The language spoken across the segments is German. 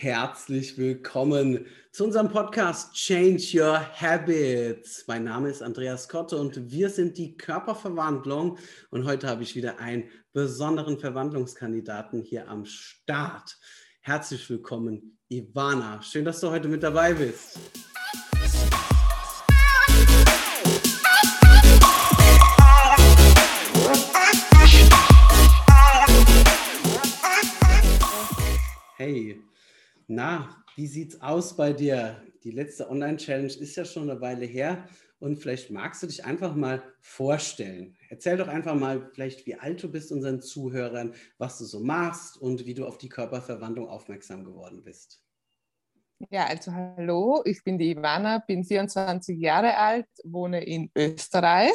Herzlich willkommen zu unserem Podcast Change Your Habits. Mein Name ist Andreas Kotte und wir sind die Körperverwandlung. Und heute habe ich wieder einen besonderen Verwandlungskandidaten hier am Start. Herzlich willkommen, Ivana. Schön, dass du heute mit dabei bist. Hey, na, wie sieht's aus bei dir? Die letzte Online-Challenge ist ja schon eine Weile her und vielleicht magst du dich einfach mal vorstellen. Erzähl doch einfach mal vielleicht, wie alt du bist unseren Zuhörern, was du so machst und wie du auf die Körperverwandlung aufmerksam geworden bist. Ja, also hallo, ich bin die Ivana, bin 24 Jahre alt, wohne in Österreich.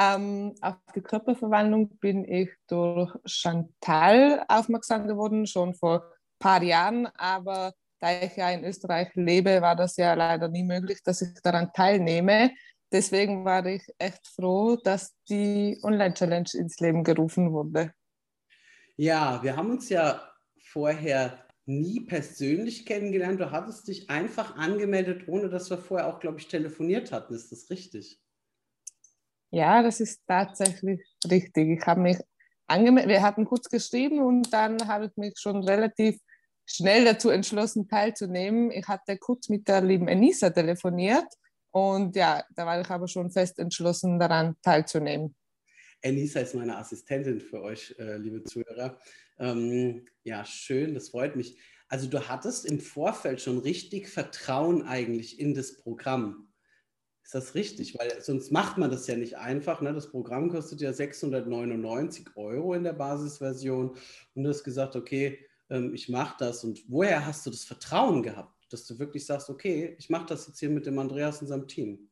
Ähm, auf die Körperverwandlung bin ich durch Chantal aufmerksam geworden, schon vor paar Jahren, aber da ich ja in Österreich lebe, war das ja leider nie möglich, dass ich daran teilnehme. Deswegen war ich echt froh, dass die Online-Challenge ins Leben gerufen wurde. Ja, wir haben uns ja vorher nie persönlich kennengelernt. Du hattest dich einfach angemeldet, ohne dass wir vorher auch, glaube ich, telefoniert hatten. Ist das richtig? Ja, das ist tatsächlich richtig. Ich habe mich angemeldet, wir hatten kurz geschrieben und dann habe ich mich schon relativ schnell dazu entschlossen, teilzunehmen. Ich hatte kurz mit der lieben Enisa telefoniert und ja, da war ich aber schon fest entschlossen, daran teilzunehmen. Enisa ist meine Assistentin für euch, äh, liebe Zuhörer. Ähm, ja, schön, das freut mich. Also du hattest im Vorfeld schon richtig Vertrauen eigentlich in das Programm. Ist das richtig? Weil sonst macht man das ja nicht einfach. Ne? Das Programm kostet ja 699 Euro in der Basisversion. Und du hast gesagt, okay, ähm, ich mache das. Und woher hast du das Vertrauen gehabt, dass du wirklich sagst, okay, ich mache das jetzt hier mit dem Andreas und seinem Team?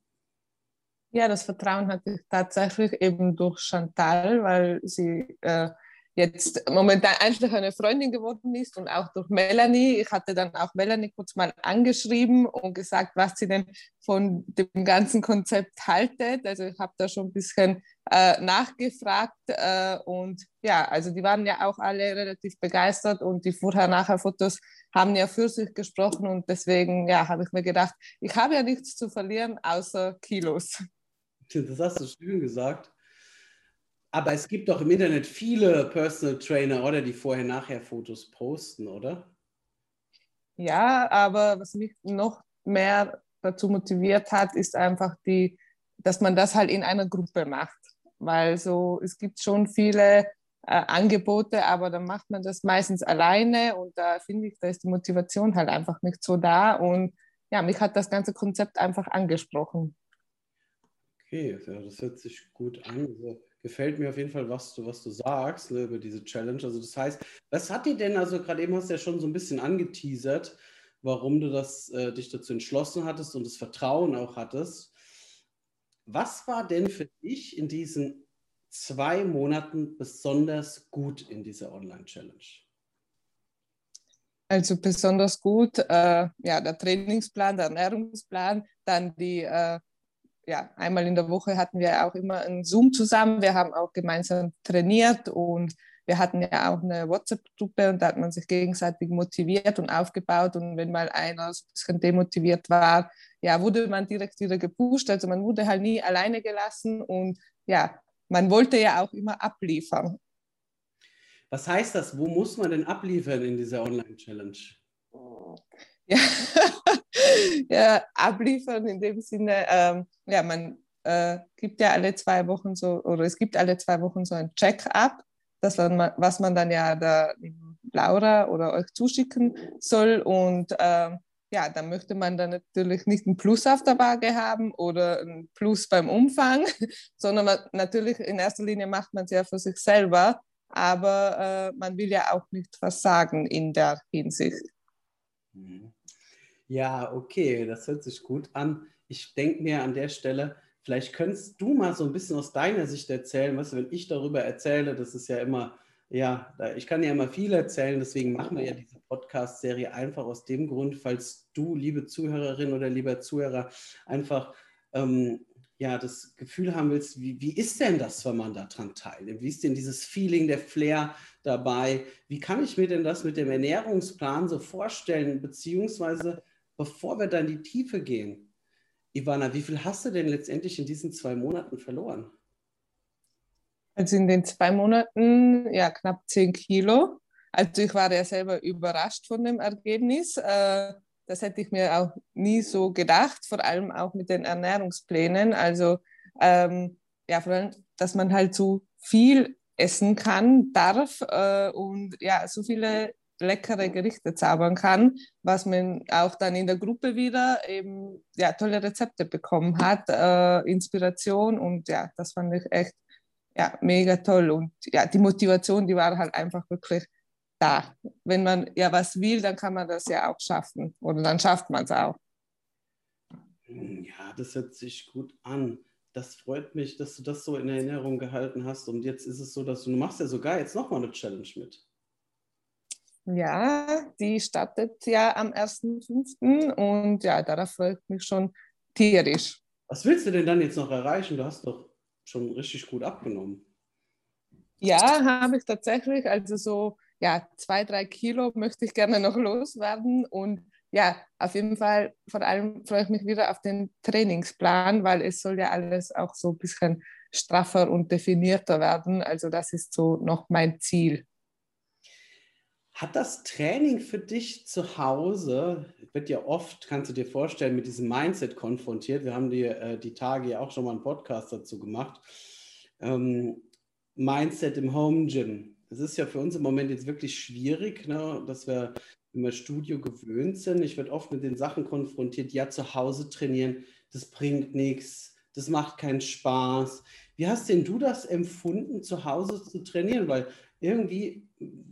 Ja, das Vertrauen hatte ich tatsächlich eben durch Chantal, weil sie äh, jetzt momentan eigentlich eine Freundin geworden ist und auch durch Melanie. Ich hatte dann auch Melanie kurz mal angeschrieben und gesagt, was sie denn von dem ganzen Konzept haltet. Also ich habe da schon ein bisschen äh, nachgefragt äh, und ja, also die waren ja auch alle relativ begeistert und die Vorher-Nachher-Fotos haben ja für sich gesprochen und deswegen ja, habe ich mir gedacht, ich habe ja nichts zu verlieren außer Kilos. Das hast du schön gesagt. Aber es gibt doch im Internet viele Personal Trainer, oder die vorher-nachher Fotos posten, oder? Ja, aber was mich noch mehr dazu motiviert hat, ist einfach die, dass man das halt in einer Gruppe macht. Weil so, es gibt schon viele äh, Angebote, aber dann macht man das meistens alleine und da finde ich, da ist die Motivation halt einfach nicht so da. Und ja, mich hat das ganze Konzept einfach angesprochen. Okay, ja, das hört sich gut an. Also, gefällt mir auf jeden Fall, was du, was du sagst ne, über diese Challenge. Also das heißt, was hat dir denn, also gerade eben hast du ja schon so ein bisschen angeteasert, warum du das, äh, dich dazu entschlossen hattest und das Vertrauen auch hattest. Was war denn für dich in diesen zwei Monaten besonders gut in dieser Online-Challenge? Also besonders gut, äh, ja, der Trainingsplan, der Ernährungsplan, dann die äh, ja, einmal in der Woche hatten wir auch immer einen Zoom zusammen. Wir haben auch gemeinsam trainiert und wir hatten ja auch eine WhatsApp-Gruppe und da hat man sich gegenseitig motiviert und aufgebaut. Und wenn mal einer so ein bisschen demotiviert war, ja, wurde man direkt wieder gepusht. Also man wurde halt nie alleine gelassen und ja, man wollte ja auch immer abliefern. Was heißt das? Wo muss man denn abliefern in dieser Online-Challenge? Ja, ja, abliefern in dem Sinne, ähm, ja, man äh, gibt ja alle zwei Wochen so, oder es gibt alle zwei Wochen so ein Check-up, was man dann ja der Laura oder euch zuschicken soll. Und äh, ja, dann möchte man dann natürlich nicht ein Plus auf der Waage haben oder ein Plus beim Umfang, sondern man, natürlich in erster Linie macht man es ja für sich selber, aber äh, man will ja auch nicht versagen in der Hinsicht. Mhm. Ja, okay, das hört sich gut an. Ich denke mir an der Stelle, vielleicht könntest du mal so ein bisschen aus deiner Sicht erzählen, was, wenn ich darüber erzähle, das ist ja immer, ja, ich kann ja immer viel erzählen, deswegen machen wir ja diese Podcast-Serie einfach aus dem Grund, falls du, liebe Zuhörerin oder lieber Zuhörer, einfach ähm, ja das Gefühl haben willst, wie, wie ist denn das, wenn man daran teilnimmt? Wie ist denn dieses Feeling, der Flair dabei? Wie kann ich mir denn das mit dem Ernährungsplan so vorstellen? Beziehungsweise, bevor wir dann in die Tiefe gehen, Ivana, wie viel hast du denn letztendlich in diesen zwei Monaten verloren? Also in den zwei Monaten, ja, knapp zehn Kilo. Also ich war ja selber überrascht von dem Ergebnis. Äh, das hätte ich mir auch nie so gedacht, vor allem auch mit den Ernährungsplänen. Also ähm, ja, vor allem, dass man halt so viel essen kann, darf äh, und ja, so viele leckere Gerichte zaubern kann, was man auch dann in der Gruppe wieder eben ja, tolle Rezepte bekommen hat, äh, Inspiration und ja, das fand ich echt ja, mega toll und ja, die Motivation, die war halt einfach wirklich da. Wenn man ja was will, dann kann man das ja auch schaffen oder dann schafft man es auch. Ja, das hört sich gut an. Das freut mich, dass du das so in Erinnerung gehalten hast. Und jetzt ist es so, dass du, du machst ja sogar jetzt nochmal eine Challenge mit. Ja, die startet ja am 1.5. und ja, darauf freut mich schon tierisch. Was willst du denn dann jetzt noch erreichen? Du hast doch schon richtig gut abgenommen. Ja, habe ich tatsächlich. Also so ja, zwei, drei Kilo möchte ich gerne noch loswerden. Und ja, auf jeden Fall, vor allem freue ich mich wieder auf den Trainingsplan, weil es soll ja alles auch so ein bisschen straffer und definierter werden. Also das ist so noch mein Ziel. Hat das Training für dich zu Hause, wird ja oft, kannst du dir vorstellen, mit diesem Mindset konfrontiert. Wir haben die, äh, die Tage ja auch schon mal einen Podcast dazu gemacht. Ähm, Mindset im Home Gym es ist ja für uns im Moment jetzt wirklich schwierig, ne, dass wir immer Studio gewöhnt sind. Ich werde oft mit den Sachen konfrontiert, ja, zu Hause trainieren, das bringt nichts, das macht keinen Spaß. Wie hast denn du das empfunden, zu Hause zu trainieren? Weil irgendwie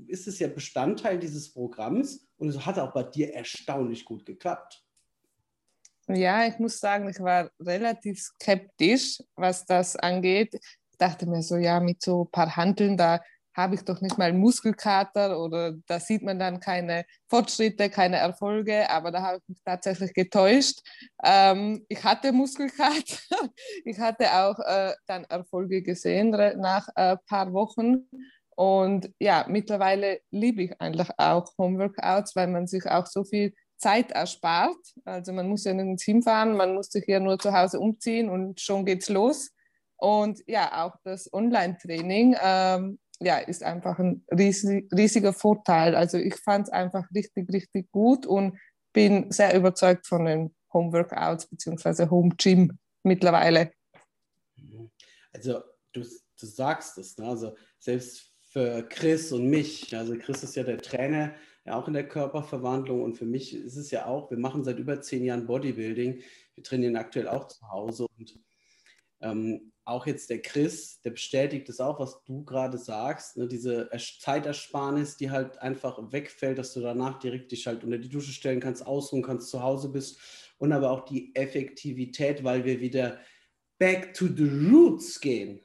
ist es ja Bestandteil dieses Programms und es hat auch bei dir erstaunlich gut geklappt. Ja, ich muss sagen, ich war relativ skeptisch, was das angeht. Ich dachte mir so, ja, mit so ein paar Handeln, da habe ich doch nicht mal Muskelkater oder da sieht man dann keine Fortschritte, keine Erfolge, aber da habe ich mich tatsächlich getäuscht. Ähm, ich hatte Muskelkater, ich hatte auch äh, dann Erfolge gesehen nach ein äh, paar Wochen und ja, mittlerweile liebe ich eigentlich auch Homeworkouts, weil man sich auch so viel Zeit erspart. Also man muss ja nirgends hinfahren, man muss sich ja nur zu Hause umziehen und schon geht's los. Und ja, auch das Online-Training ähm, ja, ist einfach ein riesig, riesiger Vorteil. Also ich fand es einfach richtig, richtig gut und bin sehr überzeugt von den Home Workouts bzw. Home Gym mittlerweile. Also du, du sagst es, ne? also selbst für Chris und mich, also Chris ist ja der Trainer, ja auch in der Körperverwandlung. Und für mich ist es ja auch, wir machen seit über zehn Jahren Bodybuilding, wir trainieren aktuell auch zu Hause. Und ähm, auch jetzt der Chris, der bestätigt es auch, was du gerade sagst, ne, diese Zeitersparnis, die halt einfach wegfällt, dass du danach direkt dich halt unter die Dusche stellen kannst, ausruhen kannst, zu Hause bist. Und aber auch die Effektivität, weil wir wieder back to the roots gehen.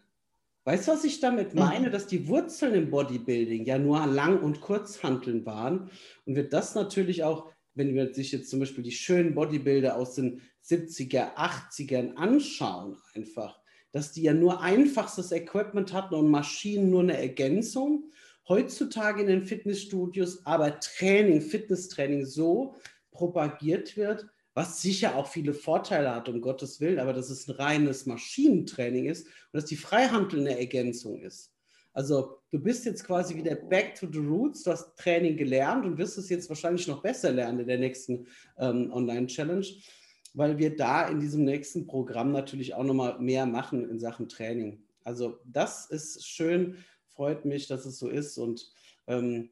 Weißt du, was ich damit mhm. meine? Dass die Wurzeln im Bodybuilding ja nur Lang- und Kurzhanteln waren und wird das natürlich auch, wenn wir sich jetzt zum Beispiel die schönen Bodybuilder aus den 70er, 80ern anschauen, einfach, dass die ja nur einfachstes Equipment hatten und Maschinen nur eine Ergänzung. Heutzutage in den Fitnessstudios aber Training, Fitnesstraining so propagiert wird, was sicher auch viele Vorteile hat, um Gottes Willen, aber dass es ein reines Maschinentraining ist und dass die Freihandel eine Ergänzung ist. Also du bist jetzt quasi wieder back to the roots, du hast Training gelernt und wirst es jetzt wahrscheinlich noch besser lernen in der nächsten ähm, Online-Challenge weil wir da in diesem nächsten Programm natürlich auch nochmal mehr machen in Sachen Training. Also das ist schön, freut mich, dass es so ist. Und ähm,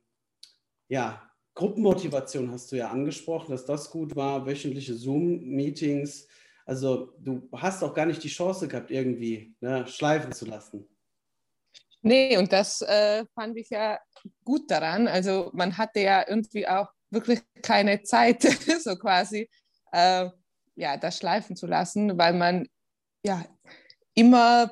ja, Gruppenmotivation hast du ja angesprochen, dass das gut war, wöchentliche Zoom-Meetings. Also du hast auch gar nicht die Chance gehabt, irgendwie ne, schleifen zu lassen. Nee, und das äh, fand ich ja gut daran. Also man hatte ja irgendwie auch wirklich keine Zeit, so quasi. Äh, ja, das schleifen zu lassen, weil man ja immer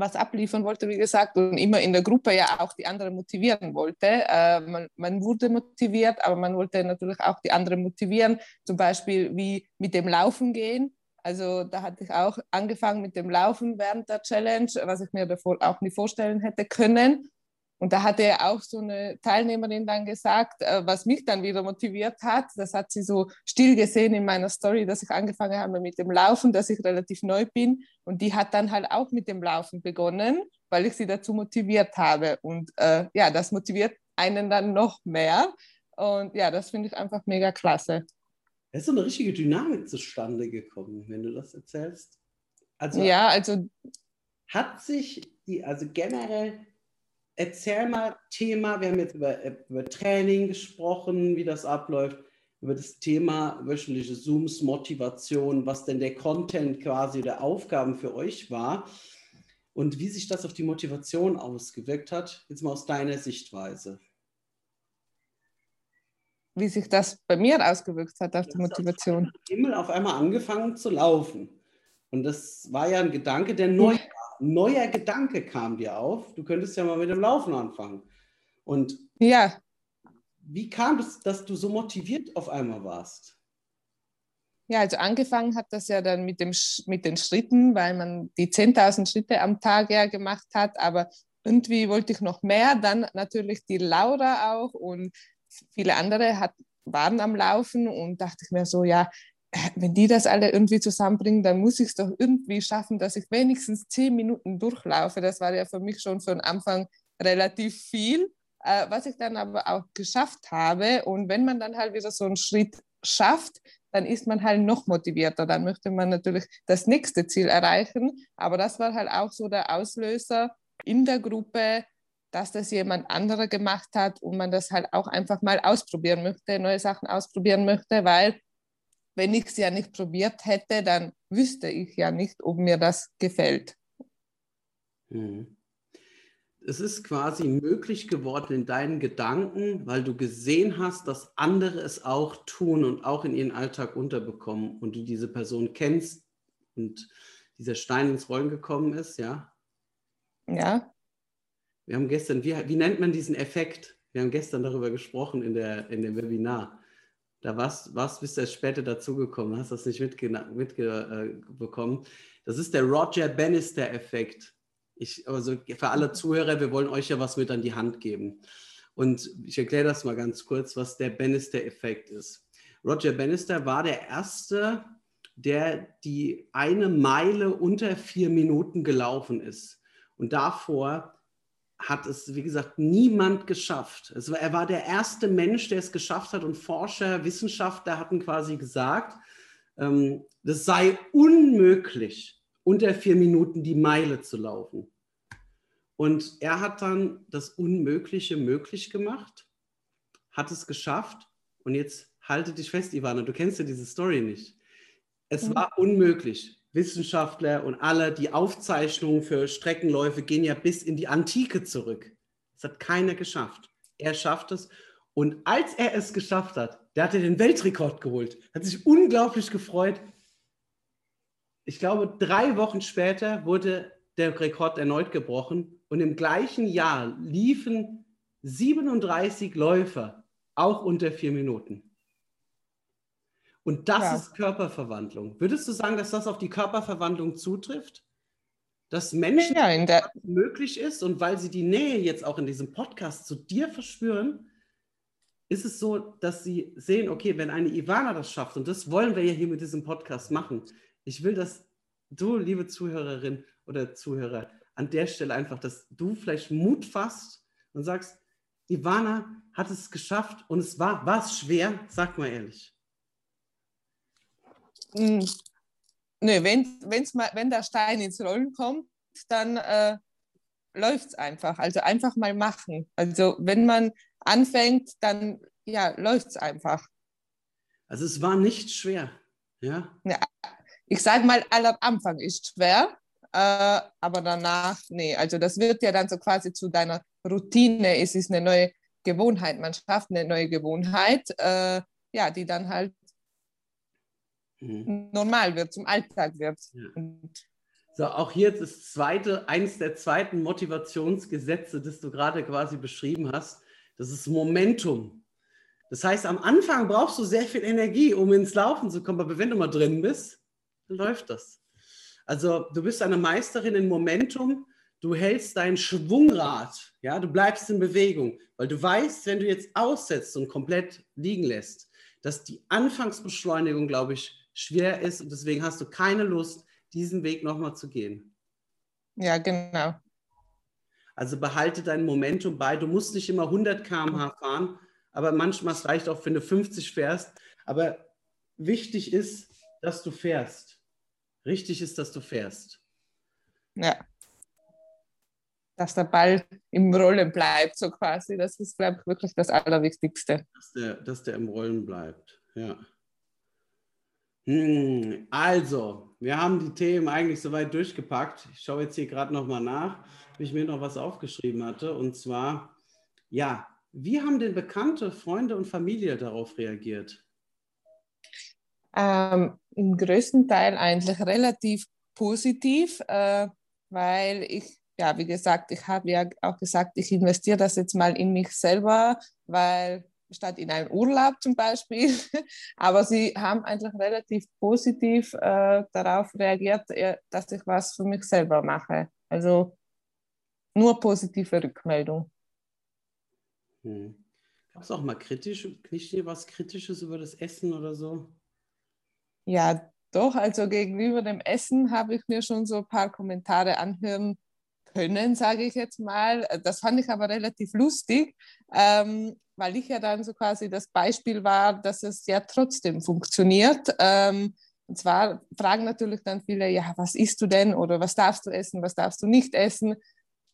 was abliefern wollte, wie gesagt, und immer in der Gruppe ja auch die anderen motivieren wollte. Äh, man, man, wurde motiviert, aber man wollte natürlich auch die anderen motivieren, zum Beispiel wie mit dem Laufen gehen. Also da hatte ich auch angefangen mit dem Laufen während der Challenge, was ich mir davor auch nie vorstellen hätte können. Und da hatte ja auch so eine Teilnehmerin dann gesagt, äh, was mich dann wieder motiviert hat. Das hat sie so still gesehen in meiner Story, dass ich angefangen habe mit dem Laufen, dass ich relativ neu bin. Und die hat dann halt auch mit dem Laufen begonnen, weil ich sie dazu motiviert habe. Und äh, ja, das motiviert einen dann noch mehr. Und ja, das finde ich einfach mega klasse. Es ist so eine richtige Dynamik zustande gekommen, wenn du das erzählst. Also, ja, also hat sich die, also generell erzähl mal Thema, wir haben jetzt über, über Training gesprochen, wie das abläuft, über das Thema wöchentliche Zooms, Motivation, was denn der Content quasi der Aufgaben für euch war und wie sich das auf die Motivation ausgewirkt hat, jetzt mal aus deiner Sichtweise. Wie sich das bei mir ausgewirkt hat auf die Motivation. Himmel auf einmal angefangen zu laufen. Und das war ja ein Gedanke, der neu neuer Gedanke kam dir auf, du könntest ja mal mit dem Laufen anfangen. Und ja. wie kam es, dass du so motiviert auf einmal warst? Ja, also angefangen hat das ja dann mit, dem, mit den Schritten, weil man die 10.000 Schritte am Tag ja gemacht hat, aber irgendwie wollte ich noch mehr. Dann natürlich die Laura auch und viele andere hat, waren am Laufen und dachte ich mir so, ja, wenn die das alle irgendwie zusammenbringen, dann muss ich es doch irgendwie schaffen, dass ich wenigstens zehn Minuten durchlaufe. Das war ja für mich schon von Anfang relativ viel, äh, was ich dann aber auch geschafft habe. Und wenn man dann halt wieder so einen Schritt schafft, dann ist man halt noch motivierter. Dann möchte man natürlich das nächste Ziel erreichen. Aber das war halt auch so der Auslöser in der Gruppe, dass das jemand anderer gemacht hat und man das halt auch einfach mal ausprobieren möchte, neue Sachen ausprobieren möchte, weil wenn ich es ja nicht probiert hätte, dann wüsste ich ja nicht, ob mir das gefällt. Mhm. Es ist quasi möglich geworden in deinen Gedanken, weil du gesehen hast, dass andere es auch tun und auch in ihren Alltag unterbekommen und du diese Person kennst und dieser Stein ins Rollen gekommen ist, ja? Ja. Wir haben gestern, wie, wie nennt man diesen Effekt? Wir haben gestern darüber gesprochen in, der, in dem Webinar. Da warst, warst bist du erst später dazugekommen, hast das nicht mitbekommen. Äh, das ist der Roger Bannister-Effekt. Also für alle Zuhörer, wir wollen euch ja was mit an die Hand geben. Und ich erkläre das mal ganz kurz, was der Bannister-Effekt ist. Roger Bannister war der Erste, der die eine Meile unter vier Minuten gelaufen ist. Und davor hat es, wie gesagt, niemand geschafft. War, er war der erste Mensch, der es geschafft hat und Forscher, Wissenschaftler hatten quasi gesagt, ähm, das sei unmöglich, unter vier Minuten die Meile zu laufen. Und er hat dann das Unmögliche möglich gemacht, hat es geschafft und jetzt halte dich fest, Ivana, du kennst ja diese Story nicht. Es war unmöglich. Wissenschaftler und alle, die Aufzeichnungen für Streckenläufe gehen ja bis in die Antike zurück. Das hat keiner geschafft. Er schafft es. Und als er es geschafft hat, der hat den Weltrekord geholt, hat sich unglaublich gefreut. Ich glaube, drei Wochen später wurde der Rekord erneut gebrochen und im gleichen Jahr liefen 37 Läufer auch unter vier Minuten. Und das ja. ist Körperverwandlung. Würdest du sagen, dass das auf die Körperverwandlung zutrifft? Dass Menschen ja, der möglich ist und weil sie die Nähe jetzt auch in diesem Podcast zu dir verspüren, ist es so, dass sie sehen, okay, wenn eine Ivana das schafft, und das wollen wir ja hier mit diesem Podcast machen, ich will, dass du, liebe Zuhörerin oder Zuhörer, an der Stelle einfach, dass du vielleicht Mut fasst und sagst, Ivana hat es geschafft und es war, war es schwer, sag mal ehrlich. Hm. Nö, wenn, wenn's mal, wenn der Stein ins Rollen kommt, dann äh, läuft es einfach. Also einfach mal machen. Also wenn man anfängt, dann ja, läuft es einfach. Also es war nicht schwer. Ja. ja ich sage mal, aller Anfang ist schwer, äh, aber danach, nee. Also das wird ja dann so quasi zu deiner Routine. Es ist eine neue Gewohnheit. Man schafft eine neue Gewohnheit, äh, ja, die dann halt mhm. normal wird, zum Alltag wird. Ja. So, auch hier das zweite, eines der zweiten Motivationsgesetze, das du gerade quasi beschrieben hast, das ist Momentum. Das heißt, am Anfang brauchst du sehr viel Energie, um ins Laufen zu kommen, aber wenn du mal drin bist, dann läuft das. Also du bist eine Meisterin in Momentum, du hältst dein Schwungrad, ja, du bleibst in Bewegung, weil du weißt, wenn du jetzt aussetzt und komplett liegen lässt, dass die Anfangsbeschleunigung, glaube ich, schwer ist und deswegen hast du keine Lust, diesen Weg nochmal zu gehen. Ja, genau. Also behalte dein Momentum bei. Du musst nicht immer 100 km/h fahren, aber manchmal es reicht auch, wenn du 50 fährst. Aber wichtig ist, dass du fährst. Richtig ist, dass du fährst. Ja. Dass der Ball im Rollen bleibt, so quasi. Das ist, glaube ich, wirklich das Allerwichtigste. Dass der, dass der im Rollen bleibt, ja. Hm, also, wir haben die Themen eigentlich soweit durchgepackt. Ich schaue jetzt hier gerade nochmal nach, ob ich mir noch was aufgeschrieben hatte. Und zwar, ja, wie haben denn Bekannte, Freunde und Familie darauf reagiert? Ähm, Im größten Teil eigentlich relativ positiv, äh, weil ich, ja, wie gesagt, ich habe ja auch gesagt, ich investiere das jetzt mal in mich selber, weil statt in einen Urlaub zum Beispiel. Aber sie haben eigentlich relativ positiv äh, darauf reagiert, äh, dass ich was für mich selber mache. Also nur positive Rückmeldung. Hm. Gab es auch mal kritisch, nicht was Kritisches über das Essen oder so? Ja, doch. Also gegenüber dem Essen habe ich mir schon so ein paar Kommentare anhören können, sage ich jetzt mal. Das fand ich aber relativ lustig, ähm, weil ich ja dann so quasi das Beispiel war, dass es ja trotzdem funktioniert. Ähm, und zwar fragen natürlich dann viele, ja, was isst du denn oder was darfst du essen, was darfst du nicht essen?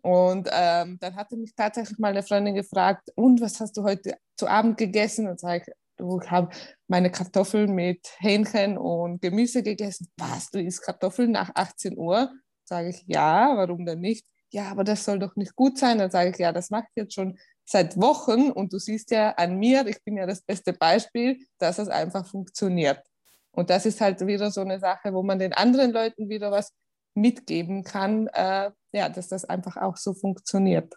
Und ähm, dann hatte mich tatsächlich mal eine Freundin gefragt, und was hast du heute zu Abend gegessen? Und sage ich, ich habe meine Kartoffeln mit Hähnchen und Gemüse gegessen. Was, du isst Kartoffeln nach 18 Uhr? Sage ich, ja, warum denn nicht? Ja, aber das soll doch nicht gut sein. Dann sage ich, ja, das mache ich jetzt schon seit Wochen und du siehst ja an mir, ich bin ja das beste Beispiel, dass es einfach funktioniert. Und das ist halt wieder so eine Sache, wo man den anderen Leuten wieder was mitgeben kann, äh, ja, dass das einfach auch so funktioniert.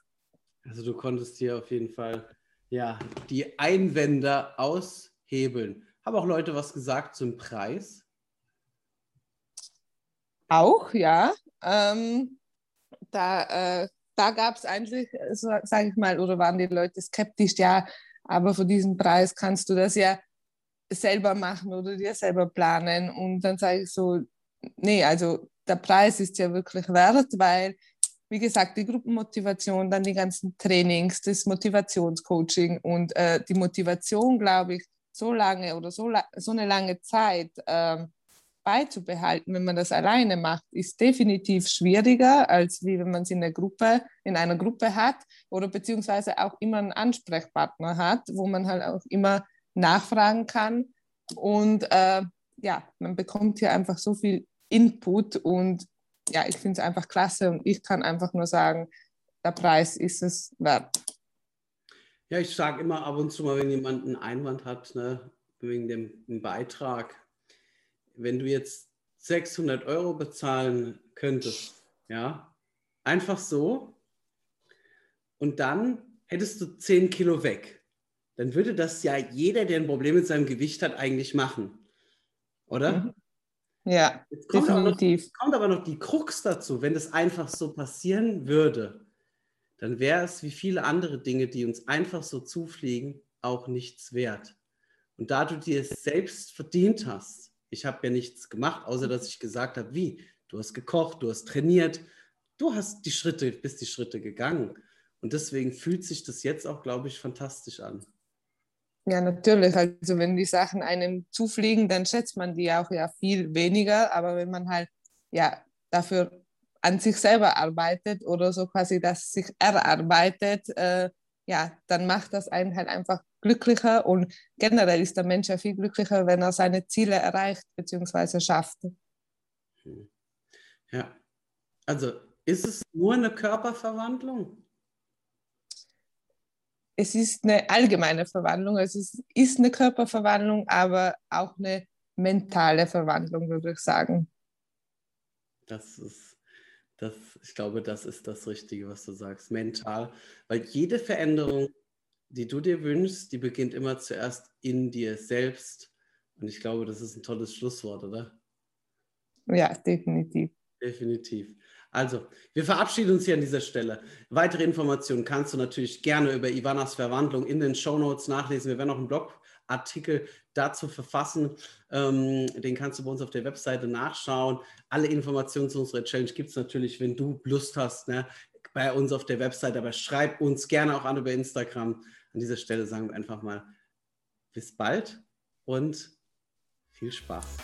Also du konntest hier auf jeden Fall ja die Einwände aushebeln. Haben auch Leute was gesagt zum Preis? Auch, ja. Ähm, da äh, da gab es eigentlich, so, sage ich mal, oder waren die Leute skeptisch, ja, aber für diesen Preis kannst du das ja selber machen oder dir selber planen. Und dann sage ich so, nee, also der Preis ist ja wirklich wert, weil, wie gesagt, die Gruppenmotivation, dann die ganzen Trainings, das Motivationscoaching und äh, die Motivation, glaube ich, so lange oder so, so eine lange Zeit äh, beizubehalten, wenn man das alleine macht, ist definitiv schwieriger, als wie wenn man es in einer Gruppe, in einer Gruppe hat oder beziehungsweise auch immer einen Ansprechpartner hat, wo man halt auch immer nachfragen kann. Und äh, ja, man bekommt hier einfach so viel Input und ja, ich finde es einfach klasse und ich kann einfach nur sagen, der Preis ist es wert. Ja, ich sage immer ab und zu mal, wenn jemand einen Einwand hat, ne, wegen dem Beitrag, wenn du jetzt 600 Euro bezahlen könntest, ja, einfach so, und dann hättest du 10 Kilo weg, dann würde das ja jeder, der ein Problem mit seinem Gewicht hat, eigentlich machen. Oder? Mhm. Ja, Jetzt kommt definitiv. Aber noch, kommt aber noch die Krux dazu, wenn das einfach so passieren würde, dann wäre es wie viele andere Dinge, die uns einfach so zufliegen, auch nichts wert. Und da du dir es selbst verdient hast, ich habe ja nichts gemacht, außer dass ich gesagt habe, wie? Du hast gekocht, du hast trainiert, du hast die Schritte, bist die Schritte gegangen. Und deswegen fühlt sich das jetzt auch, glaube ich, fantastisch an. Ja, natürlich. Also wenn die Sachen einem zufliegen, dann schätzt man die auch ja viel weniger. Aber wenn man halt ja dafür an sich selber arbeitet oder so quasi das sich erarbeitet, äh, ja, dann macht das einen halt einfach glücklicher und generell ist der Mensch ja viel glücklicher, wenn er seine Ziele erreicht bzw. schafft. Hm. Ja, also ist es nur eine Körperverwandlung? Es ist eine allgemeine Verwandlung, es ist eine Körperverwandlung, aber auch eine mentale Verwandlung, würde ich sagen. Das ist das, ich glaube, das ist das Richtige, was du sagst, mental. Weil jede Veränderung, die du dir wünschst, die beginnt immer zuerst in dir selbst. Und ich glaube, das ist ein tolles Schlusswort, oder? Ja, definitiv. Definitiv. Also, wir verabschieden uns hier an dieser Stelle. Weitere Informationen kannst du natürlich gerne über Ivanas Verwandlung in den Show Notes nachlesen. Wir werden auch einen Blogartikel dazu verfassen. Ähm, den kannst du bei uns auf der Webseite nachschauen. Alle Informationen zu unserer Challenge gibt es natürlich, wenn du Lust hast, ne, bei uns auf der Webseite. Aber schreib uns gerne auch an über Instagram. An dieser Stelle sagen wir einfach mal bis bald und viel Spaß.